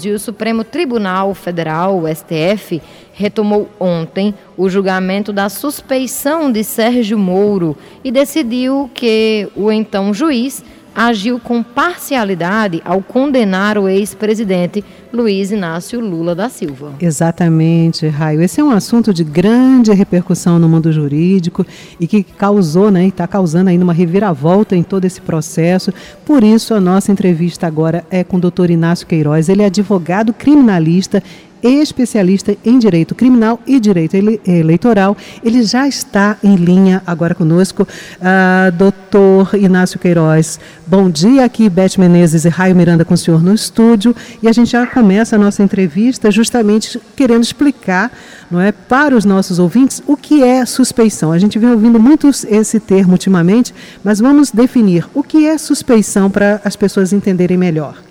E o Supremo Tribunal Federal, o STF, retomou ontem o julgamento da suspeição de Sérgio Moro e decidiu que o então juiz agiu com parcialidade ao condenar o ex-presidente Luiz Inácio Lula da Silva. Exatamente, Raio. Esse é um assunto de grande repercussão no mundo jurídico e que causou, né, e está causando ainda uma reviravolta em todo esse processo. Por isso, a nossa entrevista agora é com o doutor Inácio Queiroz. Ele é advogado criminalista especialista em direito criminal e direito eleitoral. Ele já está em linha agora conosco. Uh, doutor Inácio Queiroz, bom dia aqui, Beth Menezes e Raio Miranda com o senhor no estúdio. E a gente já começa a nossa entrevista justamente querendo explicar não é, para os nossos ouvintes o que é suspeição. A gente vem ouvindo muito esse termo ultimamente, mas vamos definir o que é suspeição para as pessoas entenderem melhor.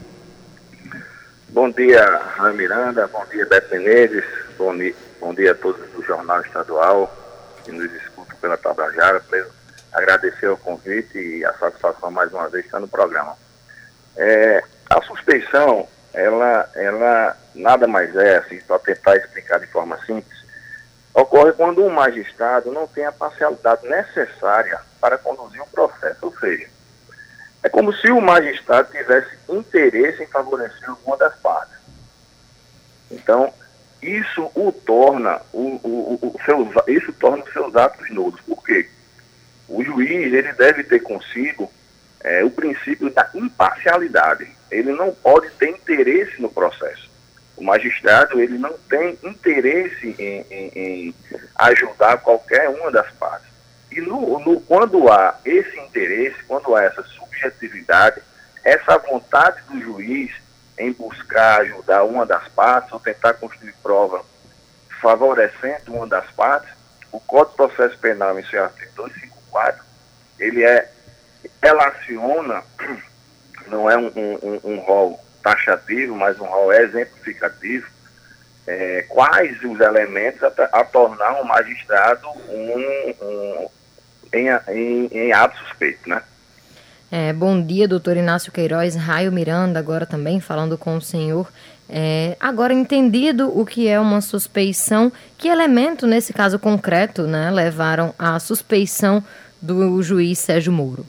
Bom dia, Raio Miranda, bom dia, Beto Menezes, bom, bom dia a todos do Jornal Estadual que nos escutam pela Tabajara. Agradecer o convite e a satisfação mais uma vez estar no programa. É, a suspeição, ela, ela nada mais é, assim, para tentar explicar de forma simples, ocorre quando um magistrado não tem a parcialidade necessária para conduzir o processo, ou seja, é como se o magistrado tivesse interesse em favorecer uma das partes. Então, isso o torna, o, o, o seus, isso torna os seus atos nulos. Por quê? O juiz ele deve ter consigo é, o princípio da imparcialidade. Ele não pode ter interesse no processo. O magistrado ele não tem interesse em, em, em ajudar qualquer uma das partes. E no, no, quando há esse interesse, quando há essa subjetividade, essa vontade do juiz em buscar ajudar uma das partes ou tentar construir prova favorecendo uma das partes, o Código de Processo Penal, em seu artigo 254, ele é, relaciona, não é um, um, um rol taxativo, mas um rol exemplificativo, é, quais os elementos a, a tornar um magistrado um, um em, em, em ato suspeito, né? É, bom dia, doutor Inácio Queiroz, Raio Miranda, agora também falando com o senhor. É, agora, entendido o que é uma suspeição, que elemento, nesse caso concreto, né, levaram à suspeição do juiz Sérgio Moro?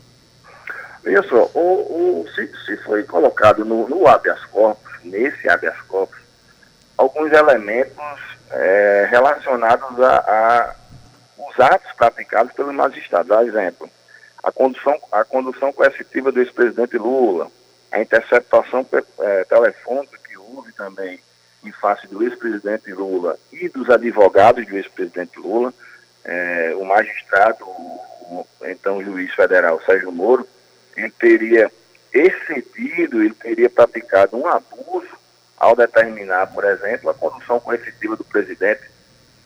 Veja só, o, o, se, se, foi colocado no, no habeas corpus, nesse habeas corpus, alguns elementos é, relacionados a, a os atos praticados pelo magistrado. Por exemplo, a condução, a condução coercitiva do ex-presidente Lula, a interceptação é, telefônica que houve também em face do ex-presidente Lula e dos advogados do ex-presidente Lula, é, o magistrado, o, então juiz federal Sérgio Moro, ele teria excedido, ele teria praticado um abuso ao determinar, por exemplo, a condução coercitiva do presidente,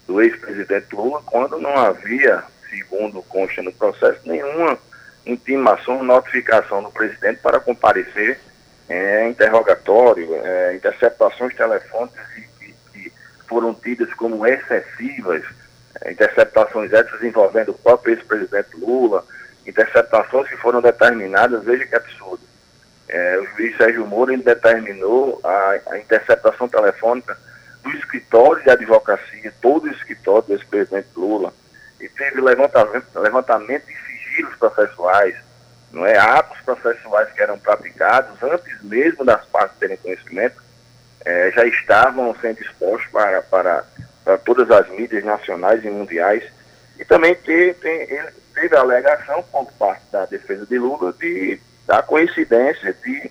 do ex-presidente Lula, quando não havia, segundo consta no processo, nenhuma intimação, notificação do presidente para comparecer é, interrogatório, é, interceptações telefônicas que, que, foram tidas como excessivas, é, interceptações essas envolvendo o próprio ex-presidente Lula, interceptações que foram determinadas, veja que absurdo. É, o juiz Sérgio Moro determinou a, a, interceptação telefônica do escritório de advocacia, todo o escritório do ex-presidente Lula, e teve levantamento, levantamento de sigilos processuais, não é? atos processuais que eram praticados antes mesmo das partes terem conhecimento, é, já estavam sendo expostos para, para, para todas as mídias nacionais e mundiais. E também teve, teve a alegação por parte da defesa de Lula de, da coincidência de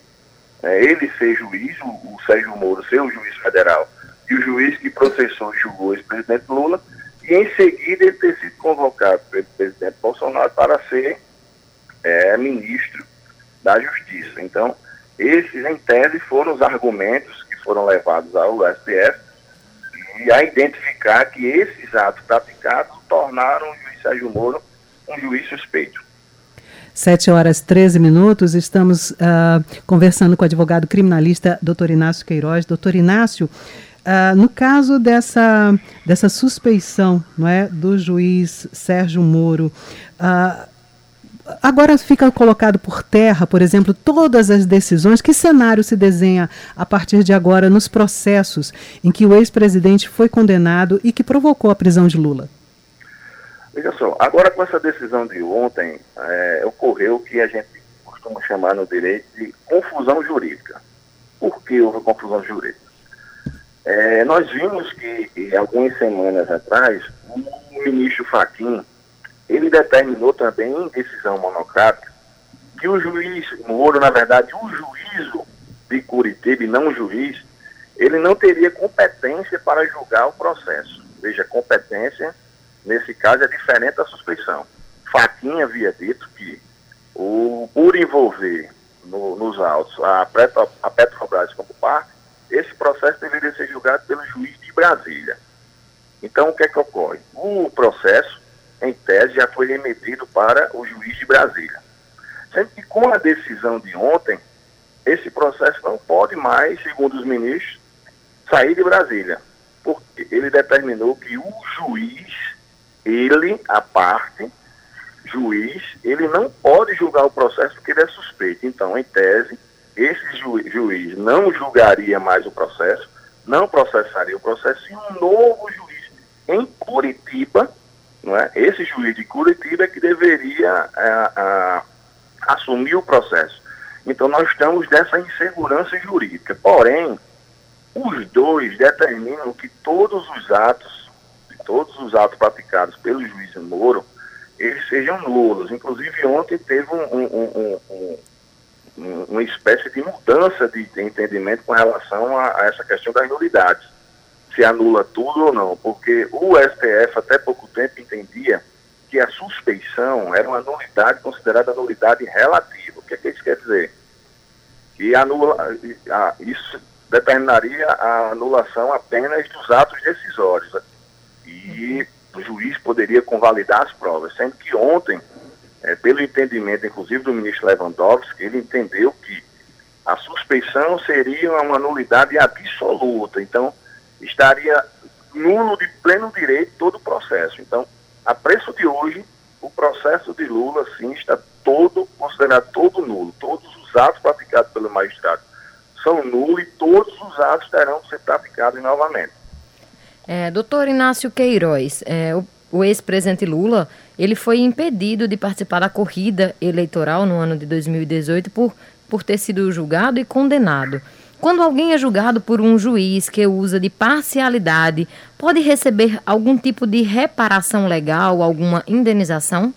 é, ele ser juiz, o, o Sérgio Moro ser o juiz federal, e o juiz que processou e julgou o ex-presidente Lula, e em seguida ele ter sido convocado pelo presidente Bolsonaro para ser é, ministro da Justiça. Então, esses, em tese, foram os argumentos que foram levados ao STF e a identificar que esses atos praticados tornaram o juiz Sérgio Moro um juiz suspeito. Sete horas 13 minutos, estamos uh, conversando com o advogado criminalista doutor Inácio Queiroz. Doutor Inácio, Uh, no caso dessa, dessa suspeição não é, do juiz Sérgio Moro, uh, agora fica colocado por terra, por exemplo, todas as decisões. Que cenário se desenha a partir de agora nos processos em que o ex-presidente foi condenado e que provocou a prisão de Lula? Veja só, agora com essa decisão de ontem, é, ocorreu o que a gente costuma chamar no direito de confusão jurídica. Por que houve confusão jurídica? É, nós vimos que, algumas semanas atrás, o ministro Faquim, ele determinou também em decisão monocrática que o juiz Moro, na verdade, o juízo de Curitiba não o juiz, ele não teria competência para julgar o processo. Veja, competência nesse caso, é diferente da suspeição. Faquinha havia dito que, o, por envolver no, nos autos a, Petro, a Petrobras como parte, esse processo deveria ser julgado pelo juiz de Brasília. Então, o que é que ocorre? O processo, em tese, já foi remetido para o juiz de Brasília. Sendo que, com a decisão de ontem, esse processo não pode mais, segundo os ministros, sair de Brasília. Porque ele determinou que o juiz ele, a parte, juiz, ele não pode julgar o processo porque ele é suspeito. Então, em tese, esse ju juiz não julgaria mais o processo, não processaria o processo e um novo juiz em Curitiba, não é? esse juiz de Curitiba é que deveria é, assumir o processo. Então, nós estamos dessa insegurança jurídica. Porém, os dois determinam que todos os atos todos os atos praticados pelo juiz Moro, eles sejam nulos. Inclusive, ontem teve um, um, um, uma espécie de mudança de, entendimento com relação a, a, essa questão das nulidades. Se anula tudo ou não, porque o STF até pouco tempo entendia que a suspeição era uma nulidade considerada nulidade relativa. O que, é que isso quer dizer? Que anula, a, isso determinaria a anulação apenas dos atos decisórios e o juiz poderia convalidar as provas, sendo que ontem, é, pelo entendimento, inclusive do ministro Lewandowski, ele entendeu que a suspeição seria uma nulidade absoluta, então estaria nulo de pleno direito todo o processo. Então, a preço de hoje, o processo de Lula, sim, está todo, considerado todo nulo. Todos os atos praticados pelo magistrado são nulos e todos os atos terão que ser praticados novamente. É, doutor Inácio Queiroz, é, o, o ex-presidente Lula, ele foi impedido de participar da corrida eleitoral no ano de 2018 por, por ter sido julgado e condenado. Quando alguém é julgado por um juiz que usa de parcialidade, pode receber algum tipo de reparação legal, alguma indenização?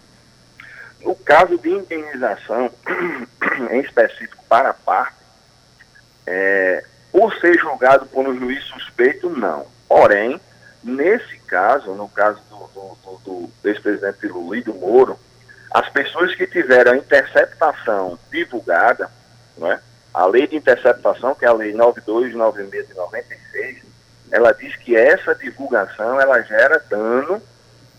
No caso de indenização, em específico para a parte, é, por ser julgado por um juiz suspeito, não. Porém, nesse caso, no caso do, do, do, ex-presidente Lula e do Moro, as pessoas que tiveram a interceptação divulgada, não é? a lei de interceptação, que é a lei 9296 de 96, ela diz que essa divulgação ela gera dano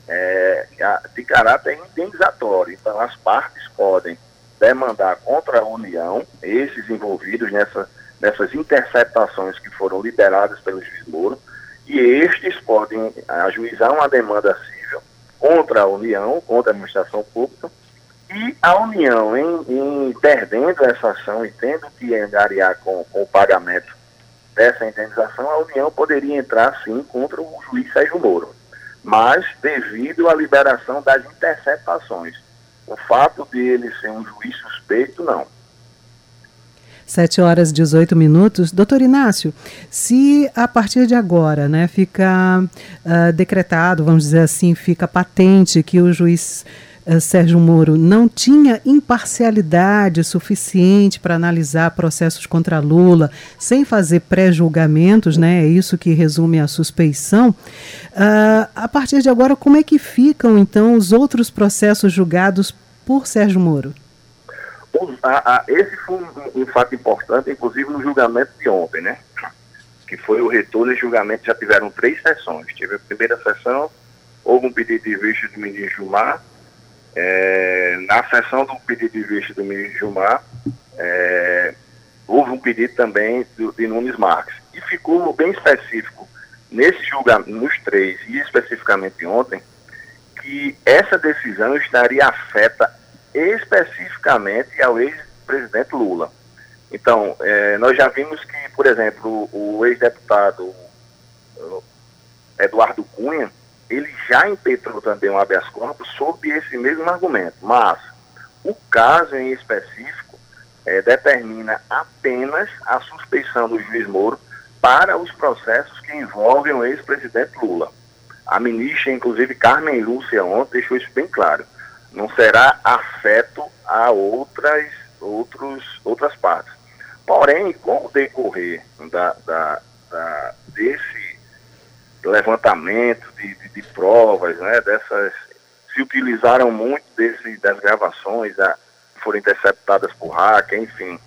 é, de caráter indenizatório. Então, as partes podem demandar contra a União, esses envolvidos nessa, nessas interceptações que foram liberadas pelo juiz Moro, e estes podem ajuizar uma demanda civil contra a União, contra a administração pública, e a União, em, em perdendo essa ação e tendo que angariar com, com, o pagamento dessa indenização, a União poderia entrar sim contra o juiz Sérgio Moro. Mas devido à liberação das interceptações. O fato de ele ser um juiz suspeito, não. 7 horas e 18 minutos. Doutor Inácio, se a partir de agora né, fica uh, decretado, vamos dizer assim, fica patente que o juiz uh, Sérgio Moro não tinha imparcialidade suficiente para analisar processos contra Lula, sem fazer pré-julgamentos, né, é isso que resume a suspeição. Uh, a partir de agora, como é que ficam então os outros processos julgados por Sérgio Moro? A, a, esse foi um, um, fato importante, inclusive no julgamento de ontem, né? Que foi o retorno de julgamento, já tiveram três sessões. Tive a primeira sessão, houve um pedido de vista do ministro Gilmar. É, na sessão do pedido de vista do ministro Gilmar, é, houve um pedido também do, de Nunes Marques. E ficou bem específico nesse julgamento, nos três, e especificamente ontem, que essa decisão estaria afeta especificamente ao ex-presidente Lula. Então, é, nós já vimos que, por exemplo, o, o ex-deputado Eduardo Cunha, ele já impetrou também um habeas corpus sob esse mesmo argumento, mas o caso em específico é, determina apenas a suspeição do juiz Moro para os processos que envolvem o ex-presidente Lula. A ministra, inclusive Carmen Lúcia, ontem deixou isso bem claro. Não será afeto a outras, outros, outras partes. Porém, com o decorrer da, da, da desse levantamento de, de, de, provas, né, dessas, se utilizaram muito desse, das gravações a, foram interceptadas por hacker, enfim,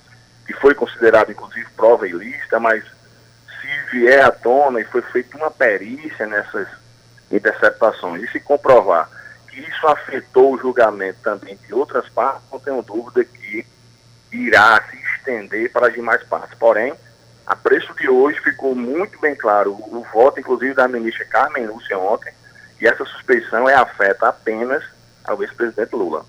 que foi considerado inclusive prova ilícita, mas se vier à tona e foi feita uma perícia nessas interceptações e se comprovar isso afetou o julgamento também de outras partes, não tenho dúvida que irá se estender para as demais partes. Porém, a preço de hoje ficou muito bem claro o, o voto, inclusive, da ministra Carmen Lúcia ontem, e essa suspeição é afeta apenas ao ex-presidente Lula.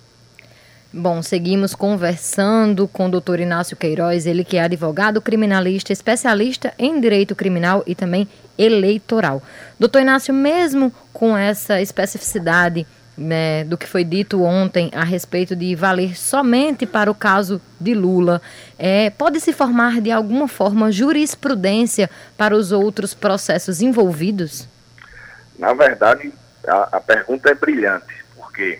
Bom, seguimos conversando com o doutor Inácio Queiroz, ele que é advogado criminalista, especialista em direito criminal e também eleitoral. Doutor Inácio, mesmo com essa especificidade né, do que foi dito ontem a respeito de valer somente para o caso de Lula, é, pode se formar de alguma forma jurisprudência para os outros processos envolvidos? Na verdade, a, a pergunta é brilhante, porque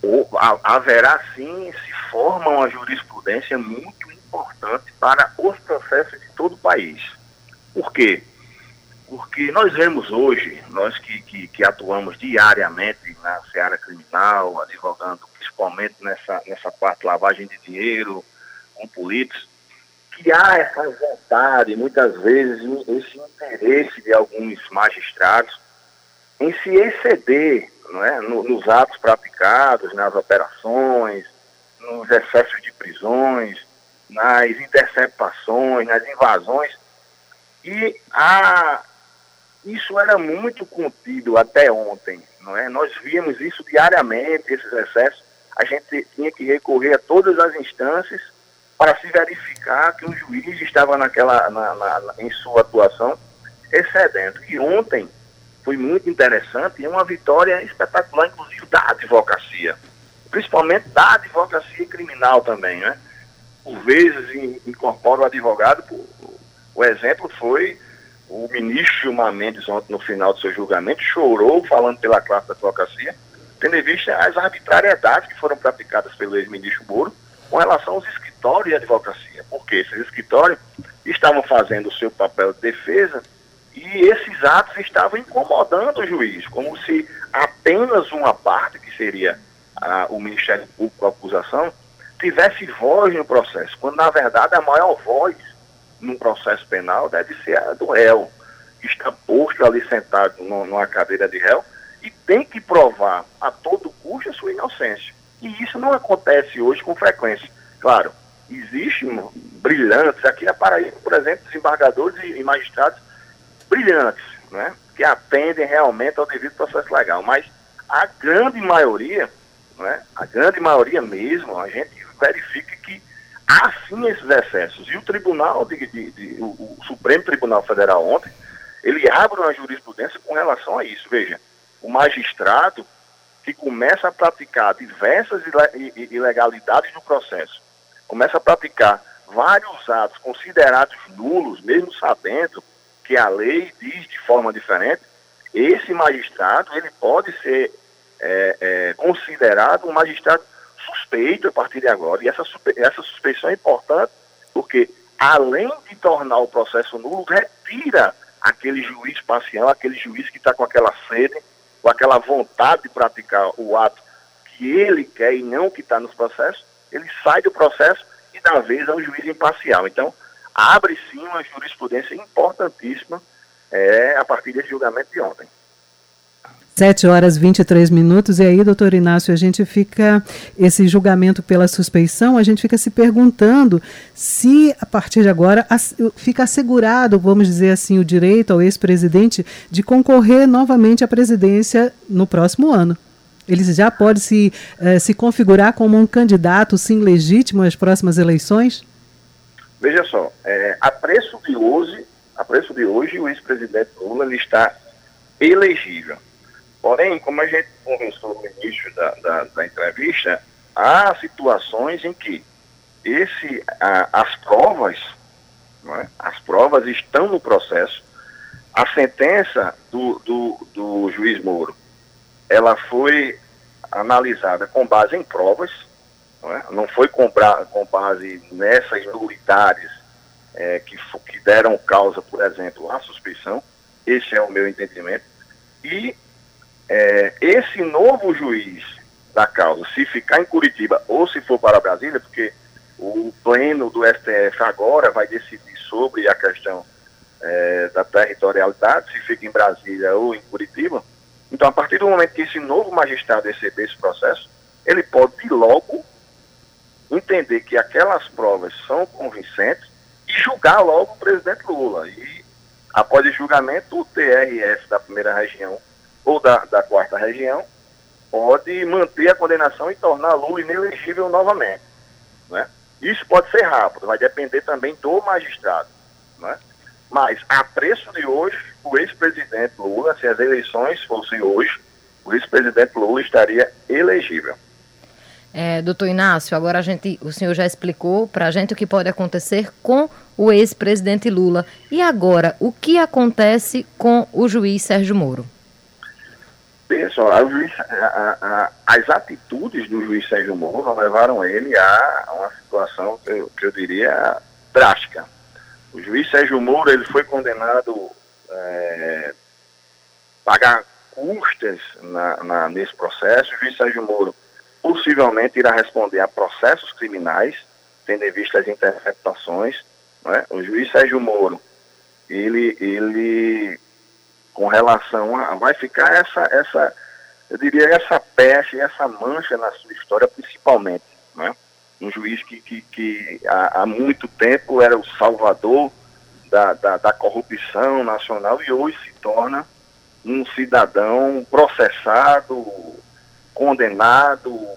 ou, a, haverá sim, se forma uma jurisprudência muito importante para os processos de todo o país. Por quê? Porque nós vemos hoje, nós que, que, que atuamos diariamente na seara criminal, advogando principalmente nessa, nessa parte lavagem de dinheiro com políticos, que há essa vontade, muitas vezes, esse interesse de alguns magistrados em se exceder não é? nos atos praticados, nas operações, nos excessos de prisões, nas interceptações, nas invasões. E a, isso era muito contido até ontem. Não é? Nós víamos isso diariamente, esses excessos. A gente tinha que recorrer a todas as instâncias para se verificar que o juiz estava naquela, na, na, em sua atuação excedendo. E ontem, foi muito interessante e uma vitória espetacular, inclusive da advocacia, principalmente da advocacia criminal também, né? Por vezes incorpora o advogado, o exemplo foi o ministro Gilmar Mendes ontem no final do seu julgamento chorou falando pela classe da advocacia, tendo em vista as arbitrariedades que foram praticadas pelo ex-ministro Moro com relação aos escritórios de advocacia, porque esses escritórios estavam fazendo o seu papel de defesa e esses atos estavam incomodando o juiz, como se apenas uma parte, que seria o Ministério Público, a acusação, tivesse voz no processo, quando na verdade a maior voz num processo penal deve ser a do réu, que está posto ali sentado no, numa cadeira de réu e tem que provar a todo custo a sua inocência. E isso não acontece hoje com frequência. Claro, existem brilhantes, aqui na Paraíba, por exemplo, desembargadores e magistrados brilhantes, né? que atendem realmente ao devido processo legal. Mas a grande maioria, né? a grande maioria mesmo, a gente verifica que há sim esses excessos. E o Tribunal, de, de, de, o, Supremo Tribunal Federal ontem, ele abre uma jurisprudência com relação a isso. Veja, o magistrado que começa a praticar diversas ilegalidades no processo, começa a praticar vários atos considerados nulos, mesmo sabendo que a lei diz de forma diferente, esse magistrado ele pode ser é, é, considerado um magistrado suspeito a partir de agora. E essa, essa suspeição é importante porque, além de tornar o processo nulo, retira aquele juiz parcial, aquele juiz que está com aquela sede, com aquela vontade de praticar o ato que ele quer e não que está nos processos, ele sai do processo e dá vez a um juiz imparcial. Então, abre sim uma jurisprudência importantíssima é, a partir desse julgamento de ontem. 7 horas 23 minutos, e aí, doutor Inácio, a gente fica, esse julgamento pela suspeição, a gente fica se perguntando se, a partir de agora, fica assegurado, vamos dizer assim, o direito ao ex-presidente de concorrer novamente à presidência no próximo ano. Ele já pode se, eh, se configurar como um candidato, sim, legítimo às próximas eleições? Veja só, é, a preço de hoje, a preço de hoje, o ex-presidente Lula ele está elegível. Porém, como a gente conversou no início da, da, da entrevista, há situações em que esse, a, as provas, é? as provas estão no processo. A sentença do, do, do juiz Moro, ela foi analisada com base em provas, não, é? não foi com, com, base nessas nulidades é, que, que deram causa, por exemplo, à suspeição. Esse é o meu entendimento. E é, esse novo juiz da causa, se ficar em Curitiba ou se for para Brasília, porque o pleno do STF agora vai decidir sobre a questão é, da territorialidade, se fica em Brasília ou em Curitiba. Então, a partir do momento que esse novo magistrado receber esse processo, ele pode logo entender que aquelas provas são convincentes e julgar logo o presidente Lula. E, após o julgamento, o TRF da primeira região ou da, da quarta região pode manter a condenação e tornar Lula inelegível novamente. Né? Isso pode ser rápido, vai depender também do magistrado. Né? Mas, a preço de hoje, o ex-presidente Lula, se as eleições fossem hoje, o ex-presidente Lula estaria elegível. É, doutor Inácio, agora a gente, o senhor já explicou para a gente o que pode acontecer com o ex-presidente Lula. E agora, o que acontece com o juiz Sérgio Moro? Pessoal, as atitudes do juiz Sérgio Moro levaram ele a uma situação que eu, que eu diria drástica. O juiz Sérgio Moro ele foi condenado é, pagar custas na, na, nesse processo. O juiz Sérgio Moro possivelmente irá responder a processos criminais, tendo em vista as interceptações. Né? O juiz Sérgio Moro, ele, ele com relação a. Vai ficar essa, essa, eu diria, essa peste, essa mancha na sua história, principalmente. Né? Um juiz que, que, que há, há muito tempo era o salvador da, da, da, corrupção nacional e hoje se torna um cidadão processado, condenado,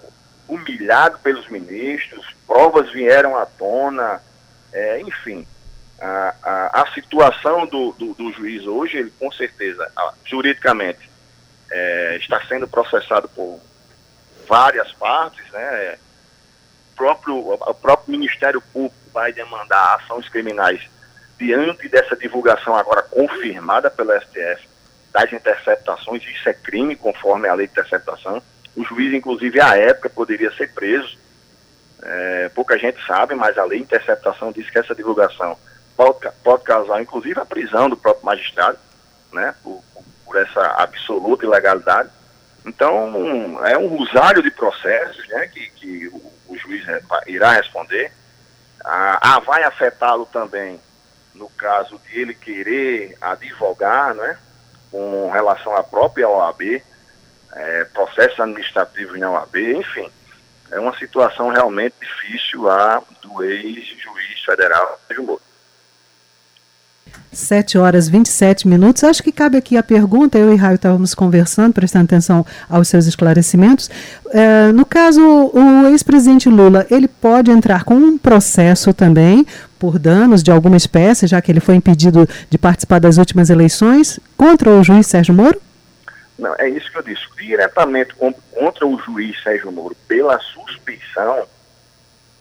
humilhado pelos ministros, provas vieram à tona, é, enfim a, a, a situação do, do, do, juiz hoje, ele com certeza, juridicamente, é, está sendo processado por várias partes, né? O próprio, o próprio Ministério Público vai demandar ações criminais diante dessa divulgação agora confirmada pelo STF das interceptações, isso é crime conforme a lei de interceptação. O juiz, inclusive, à época, poderia ser preso. É, pouca gente sabe, mas a lei de interceptação diz que essa divulgação pode, pode causar, inclusive, a prisão do próprio magistrado, né, por, por essa absoluta ilegalidade. Então, é um rosário de processos né, que, que o, o juiz irá responder. Ah, vai afetá-lo também no caso de ele querer advogar, né, com relação à própria OAB, é, processos administrativos na OAB, enfim. É uma situação realmente difícil a do ex-juiz federal Sérgio Moro. 7 horas 27 minutos. Acho que cabe aqui a pergunta. Eu e Raio estávamos conversando, prestando atenção aos seus esclarecimentos. É, no caso, o ex-presidente Lula, ele pode entrar com um processo também por danos de alguma espécie, já que ele foi impedido de participar das últimas eleições, contra o juiz Sérgio Moro? Não, é isso que eu disse. Diretamente contra o juiz Sérgio Moro, pela suspeição,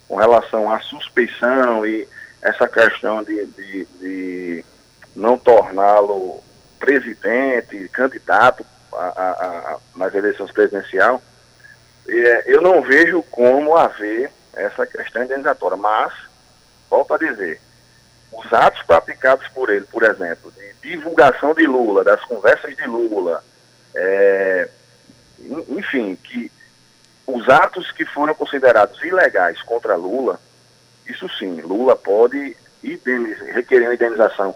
com relação à suspeição e essa questão de, de, de não torná-lo presidente, candidato a, a, a, nas eleições presidenciais, é, eu não vejo como haver essa questão indenizatória. Mas, volto a dizer, os atos praticados por ele, por exemplo, de divulgação de Lula, das conversas de Lula, é, enfim, que os atos que foram considerados ilegais contra Lula, isso sim, Lula pode requerer uma indenização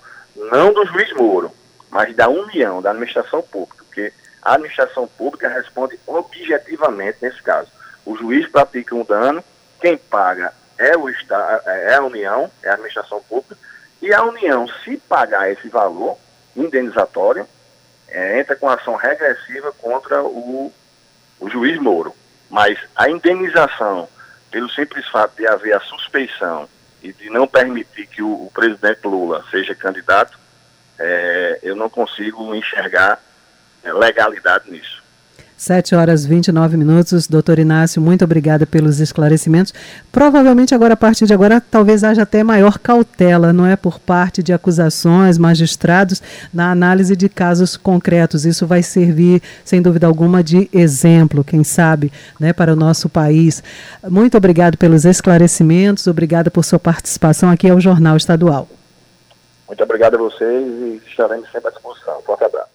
não do juiz Moro, mas da União, da administração pública, porque a administração pública responde objetivamente nesse caso. O juiz pratica um dano, quem paga é, o Estado, é a União, é a administração pública, e a União, se pagar esse valor indenizatório, é, entra com ação regressiva contra o, o juiz Moro. Mas a indenização, pelo simples fato de haver a suspeição e de não permitir que o, o presidente Lula seja candidato, é, eu não consigo enxergar é, legalidade nisso. 7 horas 29 minutos. Doutor Inácio, muito obrigada pelos esclarecimentos. Provavelmente agora, a partir de agora, talvez haja até maior cautela, não é? Por parte de acusações, magistrados, na análise de casos concretos. Isso vai servir, sem dúvida alguma, de exemplo, quem sabe, né, para o nosso país. Muito obrigado pelos esclarecimentos, obrigada por sua participação aqui ao Jornal Estadual. Muito obrigado a vocês e estaremos sempre à disposição. Forte abraço.